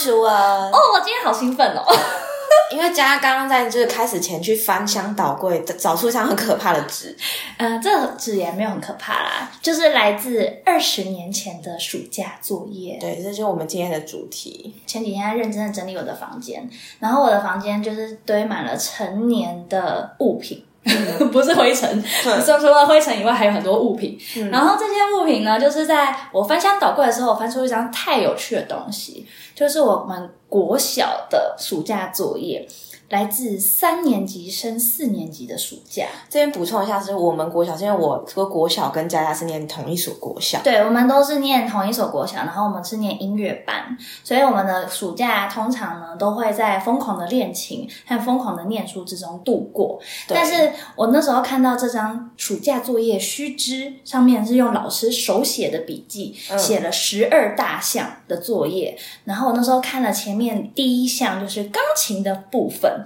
是。我。哦，我今天好兴奋哦，因为佳佳刚刚在就是开始前去翻箱倒柜，找出一张很可怕的纸。呃，这纸也没有很可怕啦，就是来自二十年前的暑假作业。对，这就是我们今天的主题。前几天在认真的整理我的房间，然后我的房间就是堆满了成年的物品。不是灰尘，除了灰尘以外，还有很多物品。然后这些物品呢，就是在我翻箱倒柜的时候，我翻出一张太有趣的东西，就是我们国小的暑假作业。来自三年级升四年级的暑假，这边补充一下，是我们国小，因为我个国小跟佳佳是念同一所国小，对，我们都是念同一所国小，然后我们是念音乐班，所以我们的暑假通常呢都会在疯狂的练琴和疯狂的念书之中度过。但是我那时候看到这张暑假作业须知上面是用老师手写的笔记写了十二大项的作业，然后我那时候看了前面第一项就是钢琴的部分。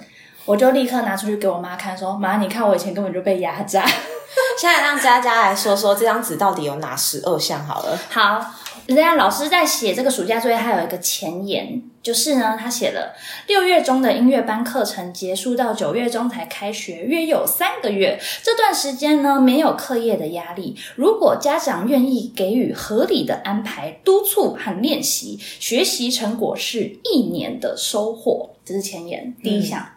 我就立刻拿出去给我妈看，说：“妈，你看我以前根本就被压榨。”现在让佳佳来说说这张纸到底有哪十二项好了。好，人家老师在写这个暑假作业，还有一个前言，就是呢，他写了六月中的音乐班课程结束到九月中才开学，约有三个月。这段时间呢，没有课业的压力。如果家长愿意给予合理的安排、督促和练习，学习成果是一年的收获。这是前言第一项。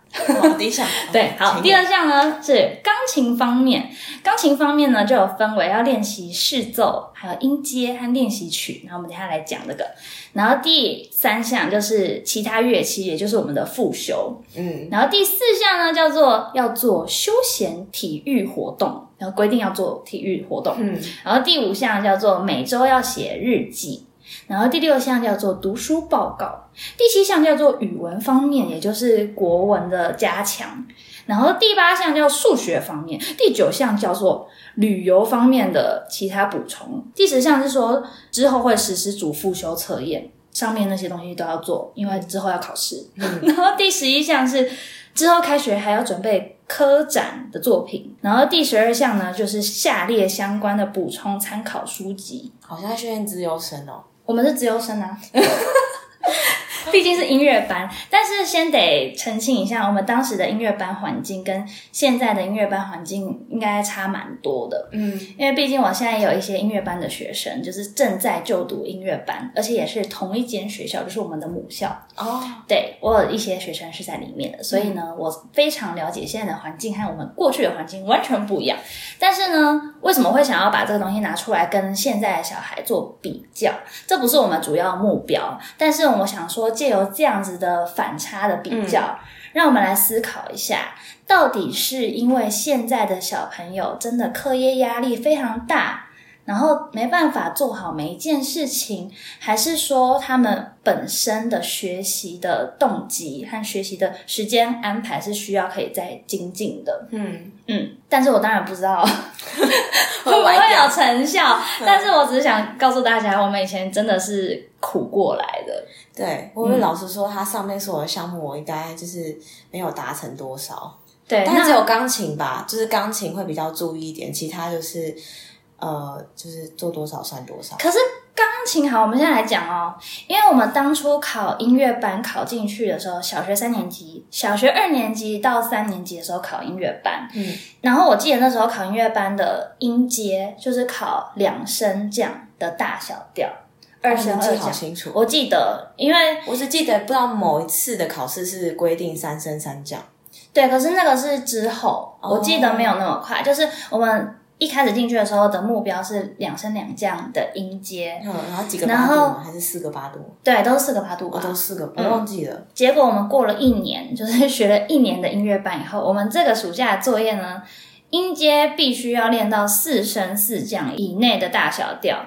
第一项 对，好，第二项呢是钢琴方面。钢琴方面呢就有分为要练习试奏，还有音阶和练习曲。然后我们等下来讲这个。然后第三项就是其他乐器，也就是我们的复修。嗯，然后第四项呢叫做要做休闲体育活动，然后规定要做体育活动。嗯，然后第五项叫做每周要写日记。然后第六项叫做读书报告，第七项叫做语文方面，也就是国文的加强。然后第八项叫数学方面，第九项叫做旅游方面的其他补充。第十项是说之后会实施主复修测验，上面那些东西都要做，因为之后要考试。然后第十一项是之后开学还要准备科展的作品。然后第十二项呢，就是下列相关的补充参考书籍。好像在训练自由生哦。我们是自由生啊。毕竟是音乐班，但是先得澄清一下，我们当时的音乐班环境跟现在的音乐班环境应该差蛮多的。嗯，因为毕竟我现在有一些音乐班的学生，就是正在就读音乐班，而且也是同一间学校，就是我们的母校。哦，对我有一些学生是在里面的，所以呢，我非常了解现在的环境和我们过去的环境完全不一样。但是呢，为什么会想要把这个东西拿出来跟现在的小孩做比较？这不是我们主要目标，但是我想说。借由这样子的反差的比较，让我们来思考一下，到底是因为现在的小朋友真的课业压力非常大。然后没办法做好每一件事情，还是说他们本身的学习的动机和学习的时间安排是需要可以再精进的？嗯嗯，但是我当然不知道 会不会有成效，但是我只是想告诉大家，我们以前真的是苦过来的。对，我们老师说，他上面所有的项目，我应该就是没有达成多少。对，但只有钢琴吧，就是钢琴会比较注意一点，其他就是。呃，就是做多少算多少。可是钢琴好，我们现在来讲哦，因为我们当初考音乐班考进去的时候，小学三年级、小学二年级到三年级的时候考音乐班，嗯，然后我记得那时候考音乐班的音阶就是考两升降的大小调，二升二降。清楚，我记得，因为我是记得不知道某一次的考试是规定三升三降，对，可是那个是之后，我记得没有那么快，就是我们。一开始进去的时候的目标是两升两降的音阶，嗯，然后几个八度还是四个八度？对，都是四个八度，我都四个，我忘记了。结果我们过了一年，就是学了一年的音乐班以后，我们这个暑假的作业呢，音阶必须要练到四升四降以内的大小调，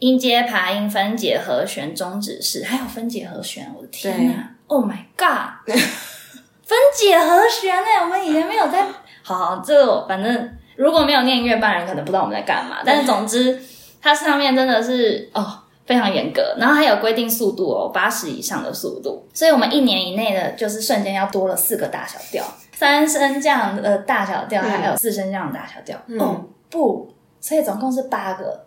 音阶、爬音、分解和弦、终止式，还有分解和弦，我的天呐 o h my God！分解和弦呢？我们以前没有在，好，这个反正。如果没有念音乐班人，可能不知道我们在干嘛。但是总之，它上面真的是哦非常严格，然后还有规定速度哦，八十以上的速度。所以我们一年以内的，就是瞬间要多了四个大小调，三升降的大小调，还有四升降的大小调。哦不，所以总共是八个，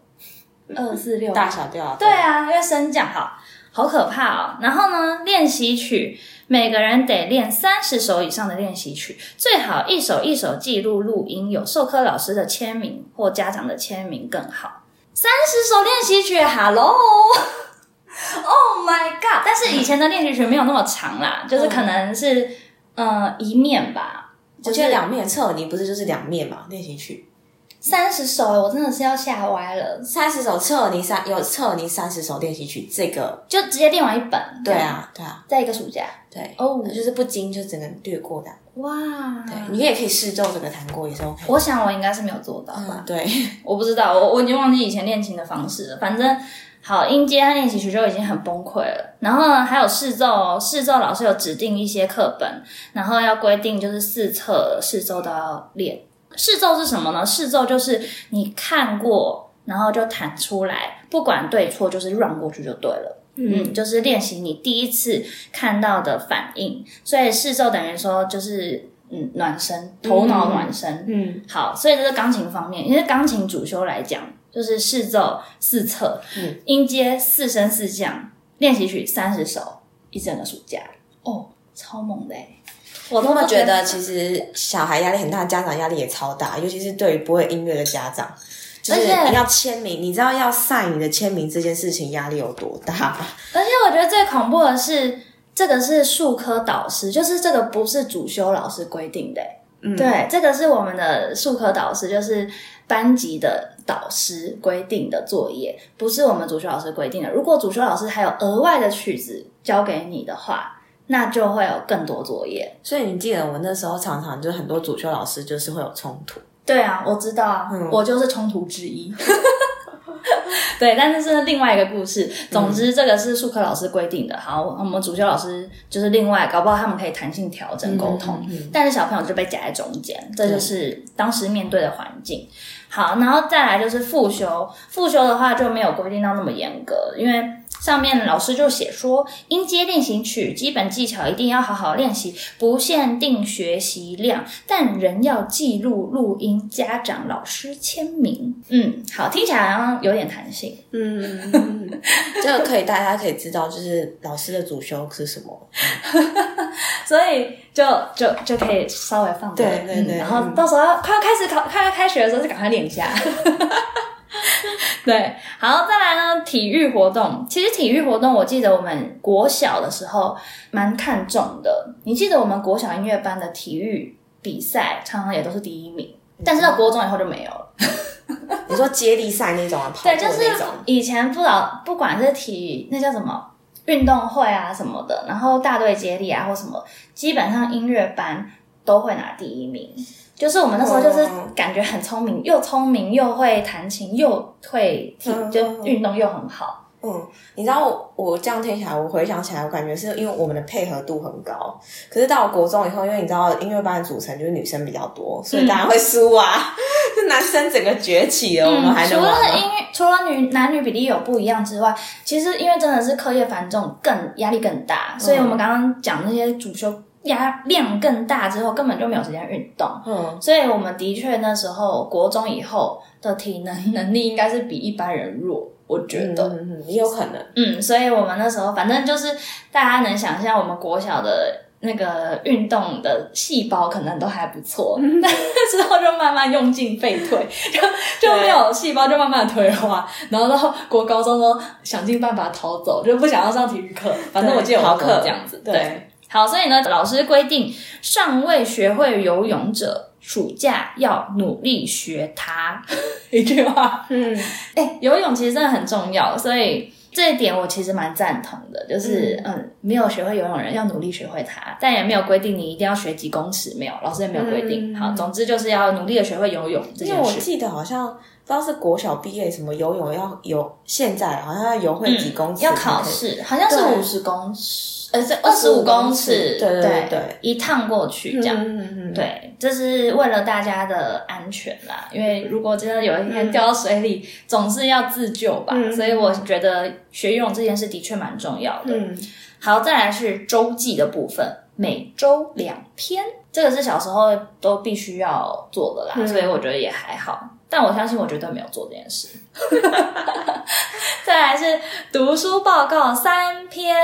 二四六大小调。对啊，因为升降好。好可怕哦。然后呢，练习曲每个人得练三十首以上的练习曲，最好一首一首记录录音，有授课老师的签名或家长的签名更好。三十首练习曲，Hello。Oh my god！但是以前的练习曲没有那么长啦，就是可能是呃一面吧，就是两面侧，你不是就是两面嘛？练习曲三十首，我真的是要吓歪了。三十首测你三有测你三十首练习曲，这个就直接练完一本。对啊，对啊，在一个暑假。对哦就是不精就只能略过的。哇，对，你也可以试奏整个弹过也是 OK。我想我应该是没有做到吧嗯，？对，我不知道，我我已经忘记以前练琴的方式了。反正好，音阶和练习曲就已经很崩溃了。然后呢，还有试奏哦，试奏老师有指定一些课本，然后要规定就是四册试奏都要练。试奏是什么呢？试奏就是你看过，然后就弹出来，不管对错，就是 run 过去就对了。嗯，就是练习你第一次看到的反应，所以试奏等于说就是嗯暖身，头脑暖身。嗯。好，所以这是钢琴方面，因为钢琴主修来讲，就是视奏四册，嗯。音阶四升四降，练习曲三十首，一整个暑假，哦，超猛的欸我都觉得其实小孩压力很大，家长压力也超大，尤其是对于不会音乐的家长，就是你要签名，你知道要 sign 你的签名这件事情压力有多大吗？而且我觉得最恐怖的是，这个是术科导师，就是这个不是主修老师规定的欸、嗯对，这个是我们的术科导师，就是班级的导师规定的作业，不是我们主修老师规定的。如果主修老师还有额外的曲子交给你的话，那就会有更多作业。所以你记得我那时候常常就很多主修老师就是会有冲突，对啊，我知道啊，嗯我就是冲突之一。对，但是是另外一个故事。总之，这个是术科老师规定的。好，我们主修老师就是另外，搞不好他们可以弹性调整沟通，嗯嗯嗯但是小朋友就被夹在中间，这就是当时面对的环境。好，然后再来就是复修，复修的话就没有规定到那么严格，因为上面老师就写说，音阶练习曲基本技巧一定要好好练习，不限定学习量，但仍要记录录音，家长、老师签名。嗯，好，听起来好像有点弹性。嗯，这个可以大家可以知道，就是老师的主修是什么。所以就就就可以稍微放对对对嗯然后到时候快要开始考，快要开学的时候就赶快练一下。对，好，再来呢，体育活动。其实体育活动，我记得我们国小的时候蛮看重的。你记得我们国小音乐班的体育比赛，常常也都是第一名，但是到国中以后就没有了。你说接力赛那种啊，跑对，就是以前不老不管是体那叫什么运动会啊什么的，然后大队接力啊或什么，基本上音乐班都会拿第一名。就是我们那时候就是哦感觉很聪明，又聪明又会弹琴，又会体嗯就运动又很好。嗯，你知道我我这样听起来，我回想起来，我感觉是因为我们的配合度很高。可是到了国中以后，因为你知道音乐班的组成就是女生比较多，所以当然会输啊。就男生整个崛起了，我们还嗯除？了音乐，除了女男女比例有不一样之外，其实因为真的是课业繁重，更压力更大，所以我们刚刚讲那些主修压量更大之后，根本就没有时间运动。嗯，所以我们的确那时候国中以后的体能能力应该是比一般人弱，我觉得。嗯嗯，也有可能。嗯，所以我们那时候反正就是大家能想象，我们国小的那个运动的细胞可能都还不错，但是之后就慢慢用尽废退，就就没有细胞，就慢慢的退化，然后到国高中都想尽办法逃走，就不想要上体育课。反正我记得我逃课这样子，对对。好，所以呢，老师规定，尚未学会游泳者，暑假要努力学它。一句话，嗯，哎、游泳其实真的很重要，所以这一点我其实蛮赞同的。就是嗯没有学会游泳的人要努力学会它，但也没有规定你一定要学几公尺，没有，老师也没有规定。嗯好，总之就是要努力的学会游泳这因为我件事。记得好像不知道是国小毕业什么游泳要游，现在好像要游会几公尺、嗯要考。试，好像是五十公尺，呃，是二十五公尺，对对对一趟过去这样。嗯嗯嗯，对，这是为了大家的安全啦。因为如果真的有一天掉到水里，总是要自救吧。嗯所以我觉得学游泳这件事的确蛮重要的。嗯，好，再来是周记的部分，每周两篇，这个是小时候都必须要做的啦，嗯所以我觉得也还好。但我相信我绝对没有做这件事。再来是读书报告三篇，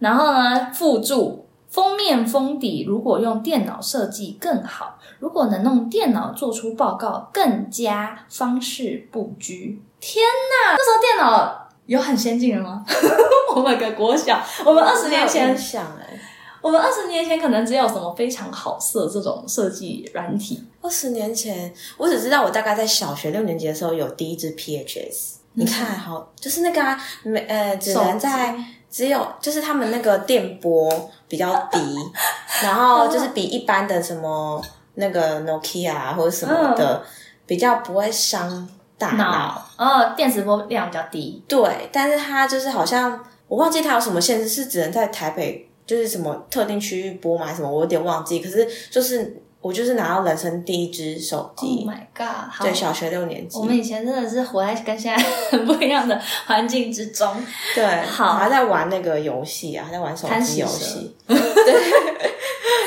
然后呢附注封面封底，如果用电脑设计更好，如果能用电脑做出报告，更加方式不拘。天哪，那时候电脑有很先进了吗？我们个国小，我们二十年前想哎，我们二十年前可能只有什么非常好色这种设计软体。二十年前，我只知道我大概在小学六年级的时候有第一支 PHS。你看，好，就是那个啊，没呃，只能在只有就是他们那个电波比较低，然后就是比一般的什么那个 Nokia 或者什么的比较不会伤大脑。哦，电磁波量比较低。对，但是它就是好像我忘记它有什么限制，是只能在台北就是什么特定区域播吗？还是什么？我有点忘记。可是就是我就是拿到人生第一只手 Oh 机，my god！好对，小学六年级我，们以前真的是活在跟现在很不一样的环境之中。对，好还在玩那个游戏啊，还在玩手机游戏。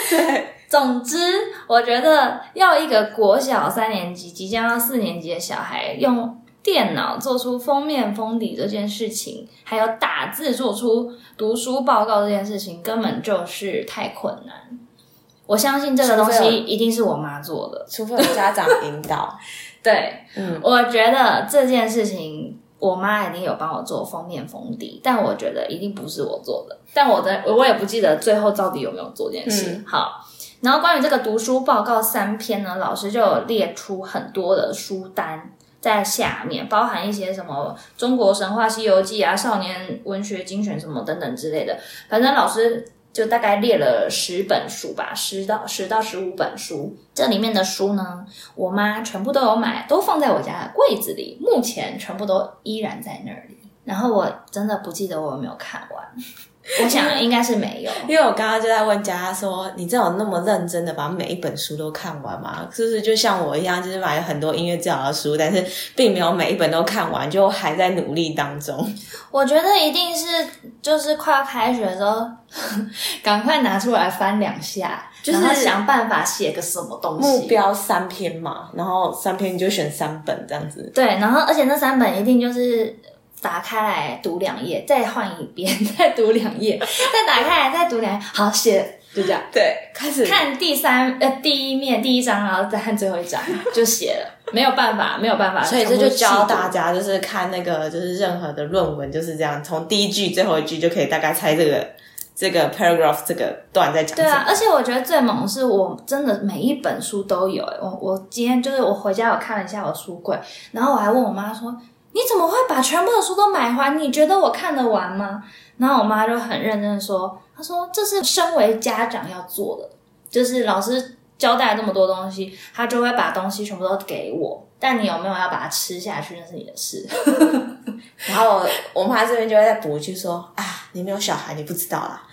对 总之，我觉得要一个国小三年级即将要四年级的小孩用电脑做出封面封底这件事情，还有打字做出读书报告这件事情，根本就是太困难。我相信这个东西一定是我妈做的。除非有家长引导，对，嗯，我觉得这件事情，我妈一定有帮我做封面封底，但我觉得一定不是我做的。但我的我也不记得最后到底有没有做这件事。嗯好，然后关于这个读书报告三篇呢，老师就有列出很多的书单。在下面包含一些什么中国神话、西游记啊、少年文学精选什么等等之类的，反正老师就大概列了十本书吧，十到十到十五本书。这里面的书呢，我妈全部都有买，都放在我家的柜子里，目前全部都依然在那里。然后我真的不记得我有没有看完，我想应该是没有。因为我刚刚就在问佳佳说，你真的有那么认真的把每一本书都看完吗？是不是就像我一样，就是买了很多音乐治疗的书，但是并没有每一本都看完，就还在努力当中。我觉得一定是就是快要开学的时候，赶快拿出来翻两下，就是想办法写个什么东西。目标三篇嘛，然后三篇你就选三本这样子。对，然后而且那三本一定就是打开来读两页，再换一遍，再读两页，再打开来再读两页，好写，就这样。对，开始看第三呃第一面第一章，然后再看最后一章就写了，没有办法，没有办法，所以这就教大家。就是看那个，就是任何的论文就是这样，从第一句最后一句就可以大概猜这个这个 paragraph 这个段在讲什么。对啊，而且我觉得最猛的是，我真的每一本书都有、欸。我我今天就是我回家我看了一下我的书柜，然后我还问我妈说：“你怎么会把全部的书都买完？你觉得我看得完吗？”然后我妈就很认真的说：“她说这是身为家长要做的，就是老师交代这么多东西，她就会把东西全部都给我。但你有没有要把它吃下去，那是你的事。然后 我妈这边就会再补一句说啊，你没有小孩，你不知道啦。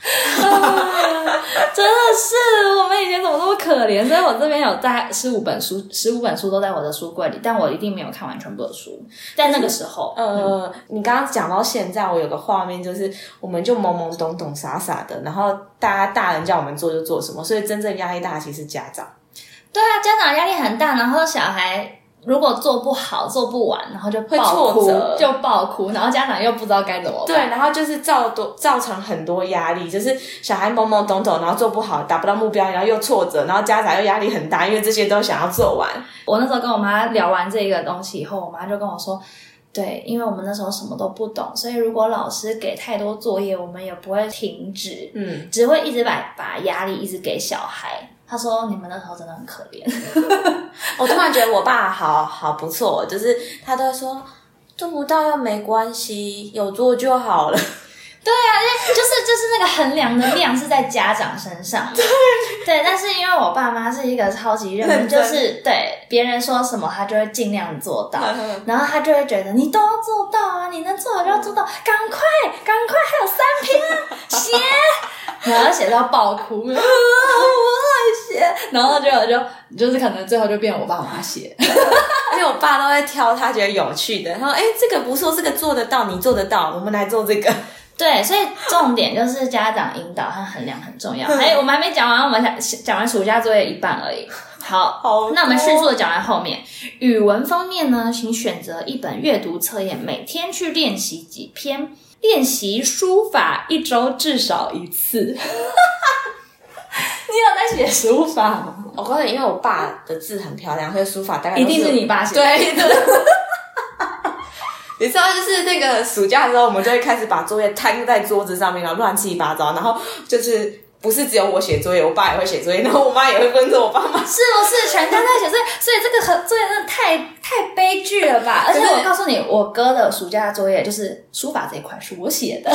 真的是，我们以前怎么那么可怜？所以我这边有大概十五本书，十五本书都在我的书柜里，但我一定没有看完全部的书。在那个时候，呃，你刚刚讲到现在，我有个画面，就是我们就懵懵懂懂、傻傻的，然后大家大人叫我们做就做什么，所以真正压力大的其实是家长。对啊，家长压力很大，然后小孩。如果做不好、做不完，然后就会挫折，就爆哭，然后家长又不知道该怎么办。对，然后就是造多造成很多压力，就是小孩懵懵懂懂，然后做不好，达不到目标，然后又挫折，然后家长又压力很大，因为这些都想要做完。我那时候跟我妈聊完这个东西以后，我妈就跟我说。对，因为我们那时候什么都不懂，所以如果老师给太多作业，我们也不会停止，嗯，只会一直把把压力一直给小孩。他说：“你们那时候真的很可怜。我突然觉得我爸好好不错，就是他都会说做不到又没关系，有做就好了。对啊，就是就是那个衡量的量是在家长身上。对对，但是因为我爸妈是一个超级认真，就是对别人说什么他就会尽量做到，然后他就会觉得你都要做到啊，你能做到就要做到，赶快赶快，还有三篇啊，写，然后写到爆哭，啊我 爱写，然后就就就是可能最后就变我爸妈写。因为我爸都会挑他觉得有趣的，他说：“哎、这个不错，这个做得到，你做得到，我们来做这个。对，所以重点就是家长引导和衡量很重要。还有我们还没讲完，我们讲讲完暑假作业一半而已。好，好那我们迅速的讲完后面。语文方面呢，请选择一本阅读测验，每天去练习几篇，练习书法一周至少一次。你有在写书法吗？我告诉你，因为我爸的字很漂亮，所以书法大概一定是你爸写的。对对。你知道，就是那个暑假的时候，我们就会开始把作业摊在桌子上面，然后乱七八糟，然后就是不是只有我写作业，我爸也会写作业，然后我妈也会跟着我爸妈。是不是全家都在写作业？所以这个和作业真的太太悲剧了吧？而且我告诉你，我哥的暑假作业就是书法这一块是我写的。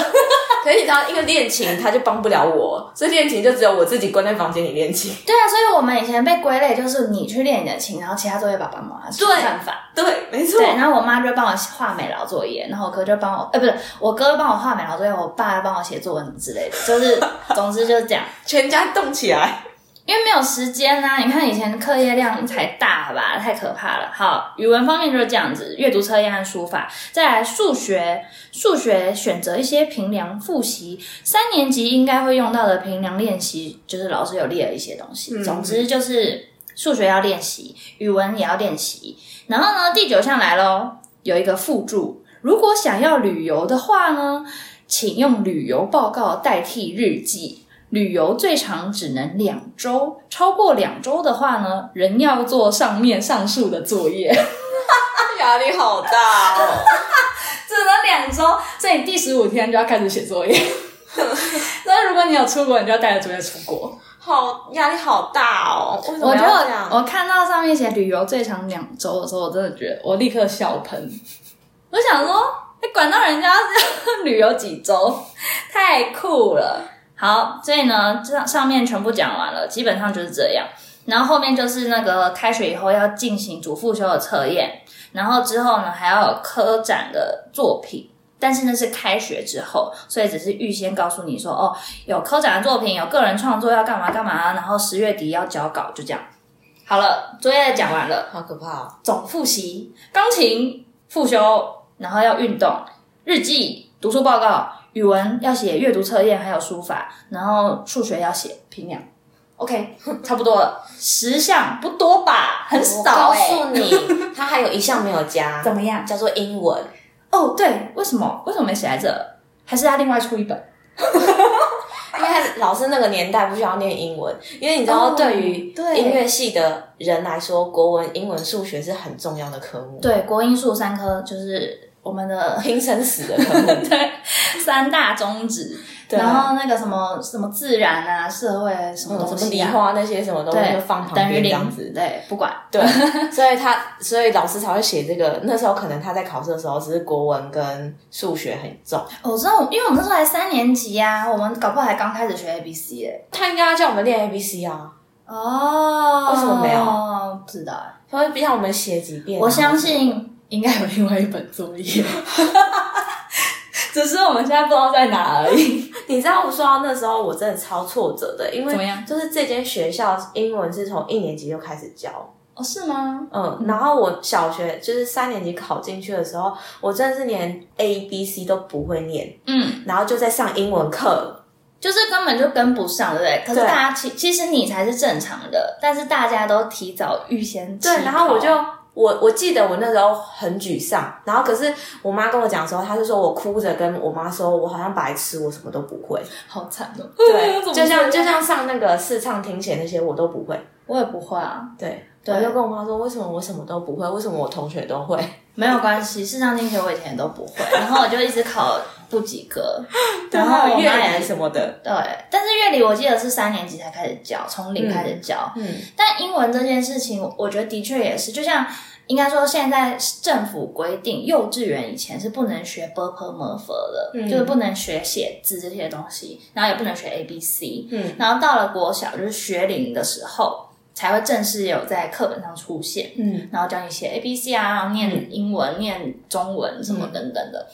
可是你知道，因为练琴 他就帮不了我，所以练琴就只有我自己关在房间里练琴。对啊，所以我们以前被归类就是你去练你的琴，然后其他作业爸爸妈妈做办法。对，没错。对，然后我妈就帮我画美劳作业，然后我哥就帮我，哎，不是，我哥帮我画美劳作业，我爸帮我写作文之类的，就是 总之就是这样，全家动起来。因为没有时间啊！你看以前课业量才大吧，太可怕了。好，语文方面就是这样子，阅读测验和书法。再来数学，数学选择一些平量复习，三年级应该会用到的平量练习，就是老师有列了一些东西。总之就是数学要练习，语文也要练习。然后呢，第九项来喽，有一个附注，如果想要旅游的话呢，请用旅游报告代替日记。旅游最长只能两周，超过两周的话呢，人要做上面上述的作业，压力好大哦。只能两周，所以第十五天就要开始写作业。那如果你有出国，你就要带着作业出国。好，压力好大哦。我觉得我看到上面写旅游最长两周的时候，我真的觉得我立刻笑喷。我想说，你管到人家要旅游几周，太酷了。好，所以呢，这上面全部讲完了，基本上就是这样。然后后面就是那个开学以后要进行主复修的测验，然后之后呢还要有科展的作品，但是那是开学之后，所以只是预先告诉你说，哦，有科展的作品，有个人创作要干嘛干嘛，然后十月底要交稿，就这样。好了，作业讲完了，好可怕哦。总复习，钢琴复修，然后要运动，日记，读书报告。语文要写阅读测验，还有书法，然后数学要写平量。OK，差不多了，十项不多吧？很少。告诉你，他还有一项没有加，怎么样？叫做英文。哦，对，为什么？为什么没写在这？还是他另外出一本？因为老师那个年代不需要念英文，因为你知道，对于音乐系的人来说，国文、英文、数学是很重要的科目。对，国英数三科就是。我们的 拼生死的科目，对三大宗旨，然后那个什么什么自然啊、社会什么东西啊，理化那些什么东西就放旁边这样子，对，不管，对，所以他所以老师才会写这个。那时候可能他在考试的时候，只是国文跟数学很重。我知道，因为我们那时候才三年级啊，我们搞不好还刚开始学 A B C 诶。他应该要叫我们练 A B C 啊。哦，为什么没有？不知道，他会逼让我们写几遍。我相信。应该有另外一本作业，只是我们现在不知道在哪而已。你知道，我说到那时候，我真的超挫折的，因为怎么样？就是这间学校英文是从一年级就开始教哦，是吗？嗯，然后我小学就是三年级考进去的时候，我真的是连 A B C 都不会念，嗯，然后就在上英文课，就是根本就跟不上，对不对？可是大家其其实你才是正常的，但是大家都提早预先对，然后我就。我我记得我那时候很沮丧，然后可是我妈跟我讲的时候，她是说我哭着跟我妈说，我好像白痴，我什么都不会，好惨哦。对，就像就像上那个试唱听写那些我都不会，我也不会啊。对，我就跟我妈说，为什么我什么都不会？为什么我同学都会？没有关系，视唱听写我以前都不会，然后我就一直考不及格，然后乐理什么的。对，但是乐理我记得是三年级才开始教，从零开始教。嗯，但英文这件事情，我觉得的确也是，就像。应该说，现在政府规定，幼稚园以前是不能学 b p m f 的，就是不能学写字这些东西，然后也不能学 a b c。嗯，然后到了国小，就是学龄的时候，才会正式有在课本上出现。嗯，然后教你写 a b c 啊，然后念英文、念中文什么等等的。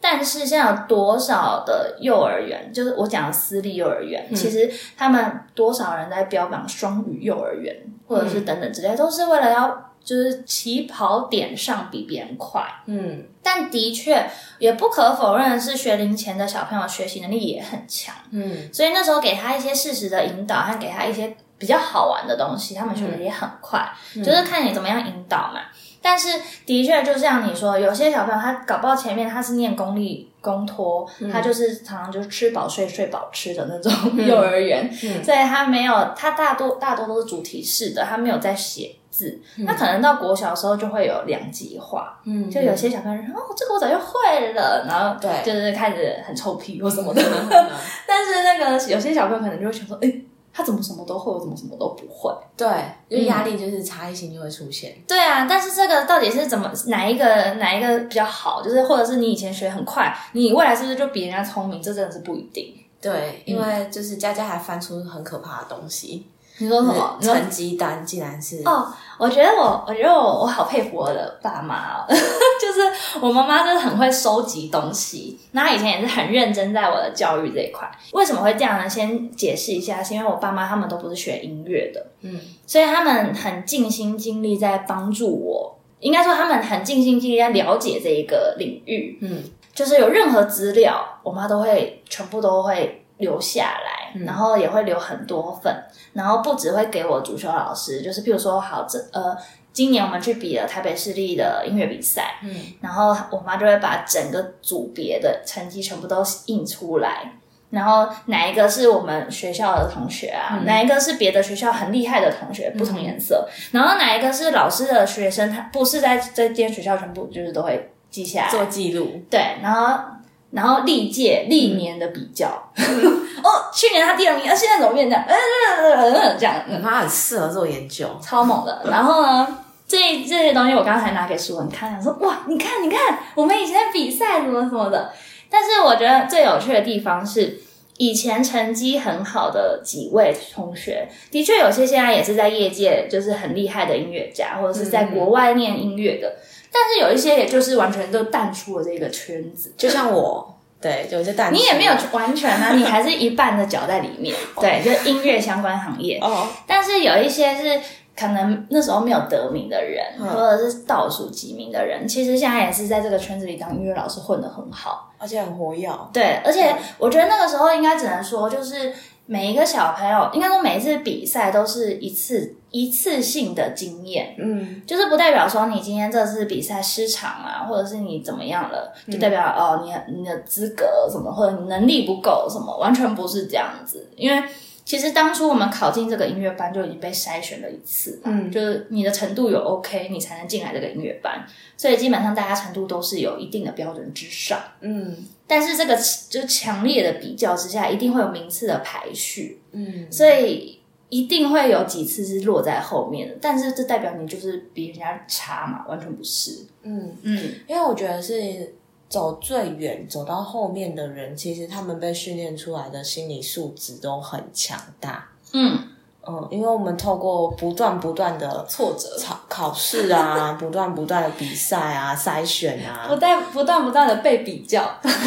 但是现在有多少的幼儿园，就是我讲的私立幼儿园，其实他们多少人在标榜双语幼儿园，或者是等等之类，都是为了要。就是起跑点上比别人快，嗯，但的确也不可否认的是，学龄前的小朋友学习能力也很强，嗯，所以那时候给他一些适时的引导，和给他一些比较好玩的东西，他们学的也很快，就是看你怎么样引导嘛。但是的确，就像你说，有些小朋友他搞不好前面他是念公立公托，他就是常常就是吃饱睡，睡饱吃的那种 幼儿园，所以他没有，他大多大多都是主题式的，他没有在写字。那可能到国小的时候就会有两极化，嗯，就有些小朋友说哦，这个我早就会了，然后对，就是开始很臭屁或什么的。但是那个有些小朋友可能就会想说，哎。他怎么什么都会，我怎么什么都不会？对，因为压力就是差异性就会出现。对啊，但是这个到底是怎么哪一个哪一个比较好？就是或者是你以前学很快，你未来是不是就比人家聪明？这真的是不一定。对，因为就是佳佳还翻出很可怕的东西。你说什么？成绩单竟然是哦，我觉得我，我觉得我，我好佩服我的爸妈哦，就是我妈妈真的很会收集东西，那她以前也是很认真在我的教育这一块。为什么会这样呢？先解释一下，是因为我爸妈他们都不是学音乐的，嗯，所以他们很尽心尽力在帮助我，应该说他们很尽心尽力在了解这一个领域，嗯，就是有任何资料，我妈都会全部都会。留下来，然后也会留很多份，然后不只会给我主修老师，就是譬如说，好这呃，今年我们去比了台北市立的音乐比赛，嗯，然后我妈就会把整个组别的成绩全部都印出来，然后哪一个是我们学校的同学啊，哪一个是别的学校很厉害的同学，不同颜色，然后哪一个是老师的学生，他不是在这间学校，全部就是都会记下来做记录，对，然后。然后历届历年的比较，哦，去年他第二名，啊，现在怎么变这样？这样，他很适合做研究，超猛的。然后呢，这这些东西我刚才拿给舒文看，想说哇，你看，你看，我们以前比赛什么什么的。但是我觉得最有趣的地方是，以前成绩很好的几位同学，的确有些现在也是在业界就是很厉害的音乐家，或者是在国外念音乐的。但是有一些，也就是完全都淡出了这个圈子，就像我，对，有些淡。你也没有完全啊，你还是一半的脚在里面，对，就是音乐相关行业。哦。但是有一些是可能那时候没有得名的人，或者是倒数几名的人，其实现在也是在这个圈子里当音乐老师混得很好，而且很活跃。对，而且我觉得那个时候应该只能说，就是每一个小朋友，应该说每一次比赛都是一次。一次性的经验，嗯，就是不代表说你今天这次比赛失常啊，或者是你怎么样了，就代表哦，你你的资格什么，或者你能力不够什么，完全不是这样子。因为其实当初我们考进这个音乐班就已经被筛选了一次，嗯，就是你的程度有 OK，你才能进来这个音乐班。所以基本上大家程度都是有一定的标准之上，嗯。但是这个就强烈的比较之下，一定会有名次的排序，嗯，所以。一定会有几次是落在后面的，但是这代表你就是比人家差嘛？完全不是。嗯嗯，因为我觉得是走最远、走到后面的人，其实他们被训练出来的心理素质都很强大。嗯嗯，因为我们透过不断不断的挫折、考考试啊，不断不断的比赛啊、筛选啊，不断不断不断的被比较。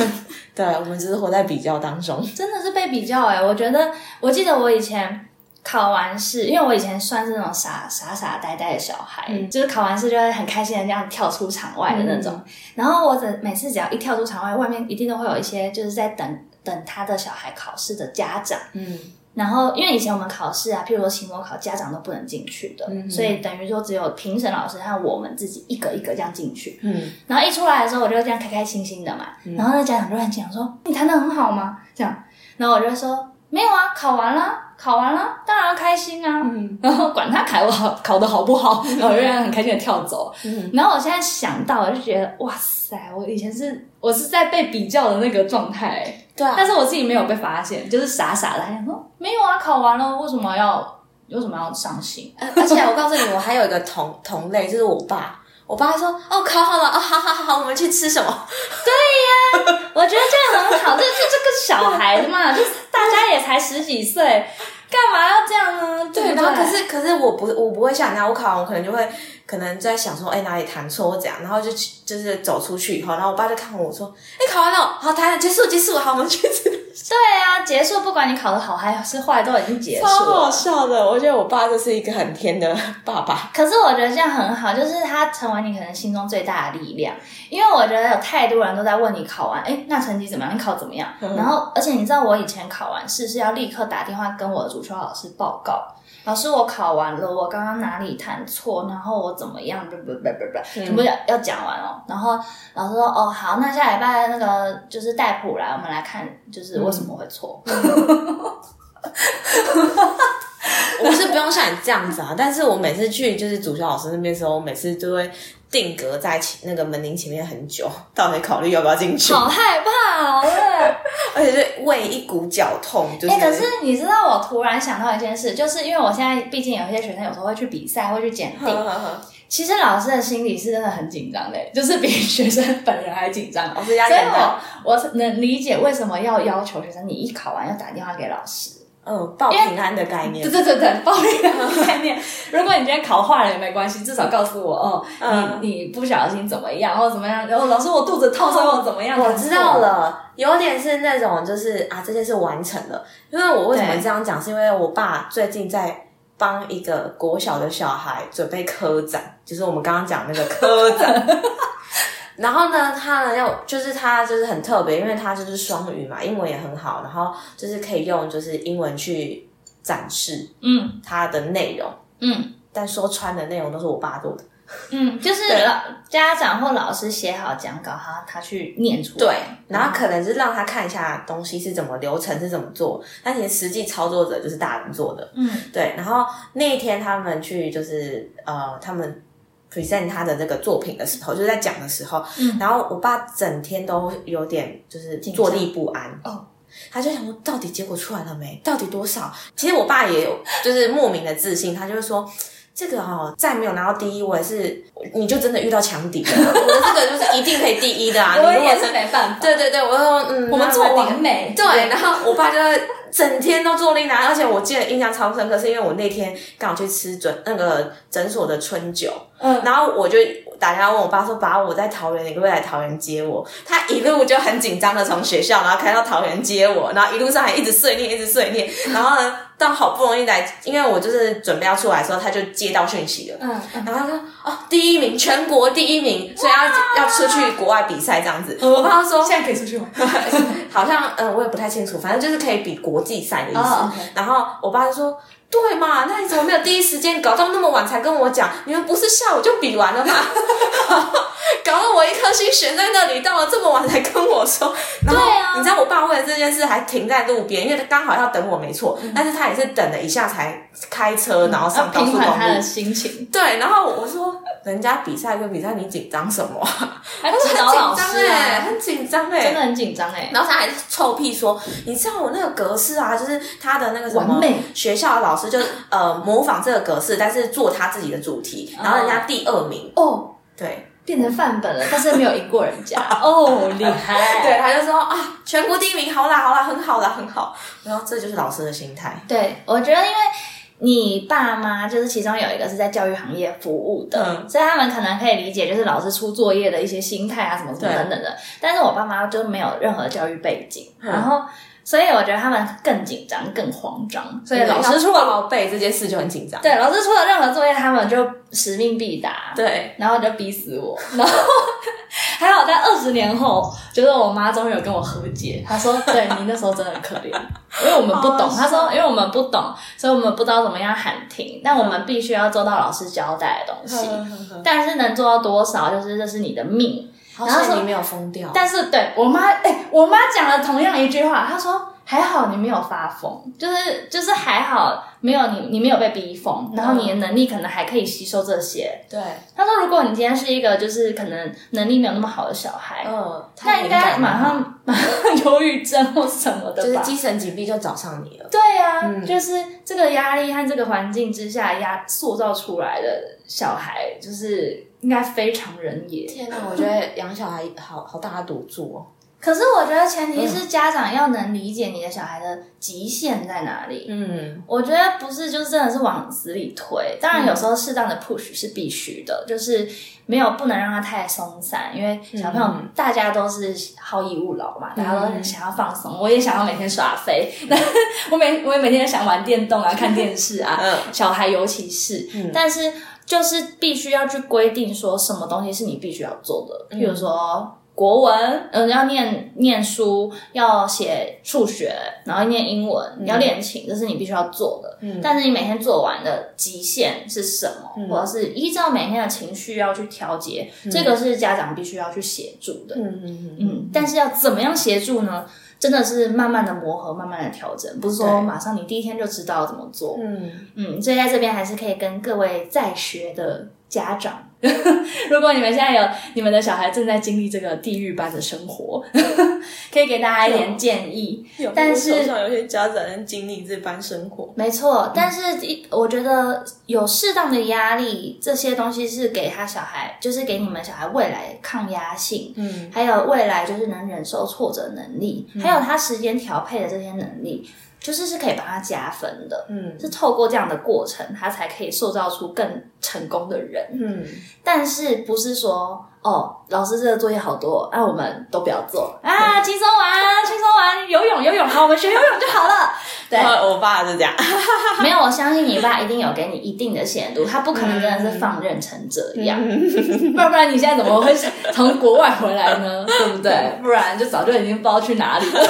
对，我们只是活在比较当中，真的是被比较哎！我觉得，我记得我以前。考完试，因为我以前算是那种傻傻傻呆呆的小孩，就是考完试就会很开心的这样跳出场外的那种。然后我只每次只要一跳出场外，外面一定都会有一些就是在等等他的小孩考试的家长。嗯，然后因为以前我们考试啊，譬如说期末考，家长都不能进去的，所以等于说只有评审老师和我们自己一个一个这样进去。嗯，然后一出来的时候，我就这样开开心心的嘛。然后那家长就很讲说：“你弹的很好吗？”这样，然后我就说。没有啊，考完了，考完了，当然要开心啊。然后管他考好考的好不好，然后仍然很开心的跳走。然后我现在想到，我就觉得哇塞，我以前是我是在被比较的那个状态，对啊。但是我自己没有被发现，就是傻傻的，还想说没有啊，考完了，为什么要为什么要伤心？而且我告诉你，我还有一个同同类，就是我爸。我爸说：“哦，烤好了哦，好好好，我们去吃什么？” 对呀，我觉得这样很好。这这这个小孩子嘛，就是大家也才十几岁，干嘛要这样呢？对，然后可是可是我不我不会像你那样，我烤完我可能就会。可能在想说，哎，哪里弹错或怎样，然后就就是走出去以后，然后我爸就看我说，哎，考完了，好弹了，结束，结束，好，我们去吃。对啊，结束，不管你考的好还是坏，都已经结束了。超好笑的，我觉得我爸就是一个很天的爸爸。可是我觉得这样很好，就是他成为你可能心中最大的力量。因为我觉得有太多人都在问你考完，哎，那成绩怎么样？你考怎么样？然后，而且你知道我以前考完试是要立刻打电话跟我的主修老师报告。老师我考完了，我刚刚哪里弹错，然后我怎么样，不不不不不，全部要要讲完哦。然后老师说哦好，那下礼拜那个就是带谱来，我们来看就是为什么会错。我是不用像你这样子啊，但是我每次去就是主修老师那边的时候，我每次都会定格在那个门铃前面很久，到底考虑要不要进去。好害怕哦，而且是胃一股绞痛。哎，可是你知道，我突然想到一件事，就是因为我现在毕竟有一些学生有时候会去比赛，会去检定。其实老师的心理是真的很紧张的，就是比学生本人还紧张。老师压力大，我能理解为什么要要求学生，你一考完要打电话给老师。嗯，报平安的概念。对对对对，报平安的概念。如果你今天考坏了也没关系，至少告诉我哦，你你不小心怎么样，或者怎么样。然后老师我肚子痛，所以我怎么样？我知道了，有点是那种就是啊，这件事完成了。因为我为什么这样讲，是因为我爸最近在帮一个国小的小孩准备科展，就是我们刚刚讲那个科展。然后呢，他呢要就是他就是很特别，因为他就是双语嘛，英文也很好，然后就是可以用就是英文去展示，嗯，他的内容，嗯，但说穿的内容都是我爸做的，嗯，就是老家长或老师写好讲稿，他他去念出来，对，然后可能是让他看一下东西是怎么流程是怎么做，但其实实际操作者就是大人做的，嗯，对，然后那一天他们去就是呃他们。Present 他的这个作品的时候，就是在讲的时候，然后我爸整天都有点就是坐立不安哦，他就想说到底结果出来了没？到底多少？其实我爸也有就是莫名的自信，他就是说这个哈再没有拿到第一，我也是你就真的遇到强敌了，我的这个就是一定可以第一的啊！我也是没办法，对对对，我说嗯，我们做完美，对，然后我爸就。整天都坐立难，而且我记得印象超深刻，是因为我那天刚好去吃诊那个诊所的春酒，嗯，然后我就打电话问我爸说：“爸，我在桃园，你可不可以来桃园接我？”他一路就很紧张的从学校，然后开到桃园接我，然后一路上还一直碎念，一直碎念，然后呢，到好不容易来，因为我就是准备要出来的时候，他就接到讯息了，嗯，然后他说：“哦，第一名，全国第一名，所以要要出去国外比赛这样子。”我爸说：“现在可以出去吗？” 好像，嗯，我也不太清楚，反正就是可以比国。际赛的意思，然后我爸就说：“对嘛，那你怎么没有第一时间搞到那么晚才跟我讲？你们不是下午就比完了吗？搞得我一颗心悬在那里，到了这么晚才跟我说。然后你知道我爸为了这件事还停在路边，因为他刚好要等我，没错，但是他也是等了一下才开车，然后上高速公路。他的心情，对，然后我说。”人家比赛跟比赛，你紧张什么？很紧张哎，很紧张哎，真的很紧张哎。然后他还臭屁说：“你知道我那个格式啊，就是他的那个什么学校的老师就呃模仿这个格式，但是做他自己的主题，然后人家第二名哦，对，变成范本了，但是没有赢过人家 哦，厉害。对，他就说啊，全国第一名，好啦好啦，很好啦很好。然后这就是老师的心态。对，我觉得因为。你爸妈就是其中有一个是在教育行业服务的，所以他们可能可以理解，就是老师出作业的一些心态啊，什么什么等等的。但是我爸妈就没有任何教育背景，然后。所以我觉得他们更紧张、更慌张。所以老师出了背这件事就很紧张。对，老师出了任何作业，他们就使命必达。对，然后就逼死我。然后还好在二十年后，就是我妈终于有跟我和解。她说：“对你那时候真的很可怜，因为我们不懂。”她说：“因为我们不懂，所以我们不知道怎么样喊停。但我们必须要做到老师交代的东西。但是能做到多少，就是这是你的命。”然后你没有疯掉，但是对我妈，哎，我妈讲了同样一句话，她说还好你没有发疯，就是就是还好没有你你没有被逼疯，然后你的能力可能还可以吸收这些。对，她说如果你今天是一个就是可能能力没有那么好的小孩，嗯，那应该马上马上 忧郁症或什么的，就是精神疾病就找上你了。对呀，就是这个压力和这个环境之下压塑造出来的小孩，就是。应该非常人也。天哪，我觉得养小孩好好大的赌注哦。可是我觉得前提是家长要能理解你的小孩的极限在哪里。嗯，我觉得不是，就是真的是往死里推。当然有时候适当的 push 是必须的，就是没有不能让他太松散，因为小朋友大家都是好逸恶劳嘛，大家都很想要放松。我也想要每天耍飞，我每我也每天想玩电动啊，看电视啊。小孩尤其是，但是就是必须要去规定说什么东西是你必须要做的，譬如说。国文，嗯，要念念书，要写数学，然后念英文，你要练琴，这是你必须要做的。嗯，但是你每天做完的极限是什么？或者是依照每天的情绪要去调节，这个是家长必须要去协助的。嗯嗯嗯。但是要怎么样协助呢？真的是慢慢的磨合，慢慢的调整，不是说马上你第一天就知道怎么做。嗯嗯，所以在这边还是可以跟各位在学的家长。如果你们现在有你们的小孩正在经历这个地狱般的生活，可以给大家一点建议。但是手上有些家长在经历这般生活，没错。但是一我觉得有适当的压力，这些东西是给他小孩，就是给你们小孩未来抗压性，嗯，还有未来就是能忍受挫折能力，还有他时间调配的这些能力。就是是可以帮他加分的，嗯，是透过这样的过程，他才可以塑造出更成功的人，嗯。但是不是说哦，老师这个作业好多，那我们都不要做啊，轻松玩，轻松玩，游泳游泳好，我们学游泳就好了。对，我爸是这样，没有，我相信你爸一定有给你一定的限度，他不可能真的是放任成这样，不然不然你现在怎么会从国外回来呢？对不对？不然就早就已经不知道去哪里了。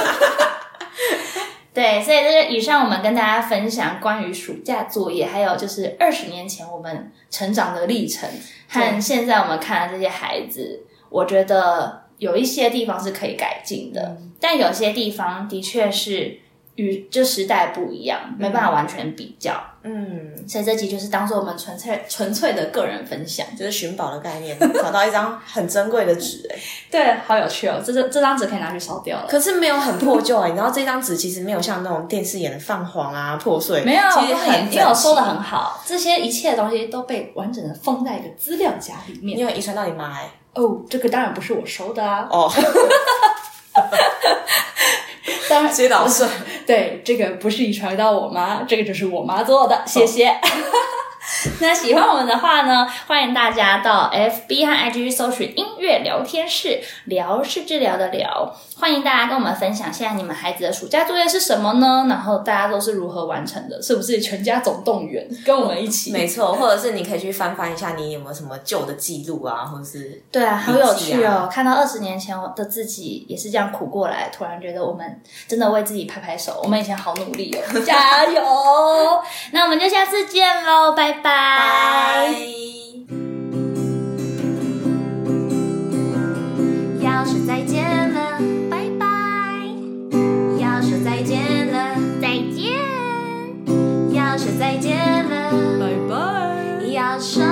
对，所以就是以上我们跟大家分享关于暑假作业，还有就是二十年前我们成长的历程，和现在我们看的这些孩子，我觉得有一些地方是可以改进的，但有些地方的确是与这时代不一样，没办法完全比较。嗯，所以这集就是当做我们纯粹纯粹的个人分享，就是寻宝的概念，找到一张很珍贵的纸，哎，对，好有趣哦！这这这张纸可以拿去烧掉了，可是没有很破旧啊。你知道这张纸其实没有像那种电视演的泛黄啊、破碎，没有，其实很你有收的很好，这些一切的东西都被完整的封在一个资料夹里面，你有遗传到你妈哎。哦，这个当然不是我收的啊。哦。当然，接老师，对，这个不是遗传到我妈，这个就是我妈做的，谢谢。那喜欢我们的话呢，欢迎大家到 FB 和 IG 搜寻音乐聊天室，聊是治疗的聊。欢迎大家跟我们分享，现在你们孩子的暑假作业是什么呢？然后大家都是如何完成的？是不是全家总动员跟我们一起？没错，或者是你可以去翻翻一下，你有没有什么旧的记录啊，或者是对啊，好有趣哦！看到二十年前的自己也是这样苦过来，突然觉得我们真的为自己拍拍手，我们以前好努力哦，加油！那我们就下次见喽，拜拜。拜。要说再见了，拜拜。要说再见了，再见。要说再见了。拜拜。要说。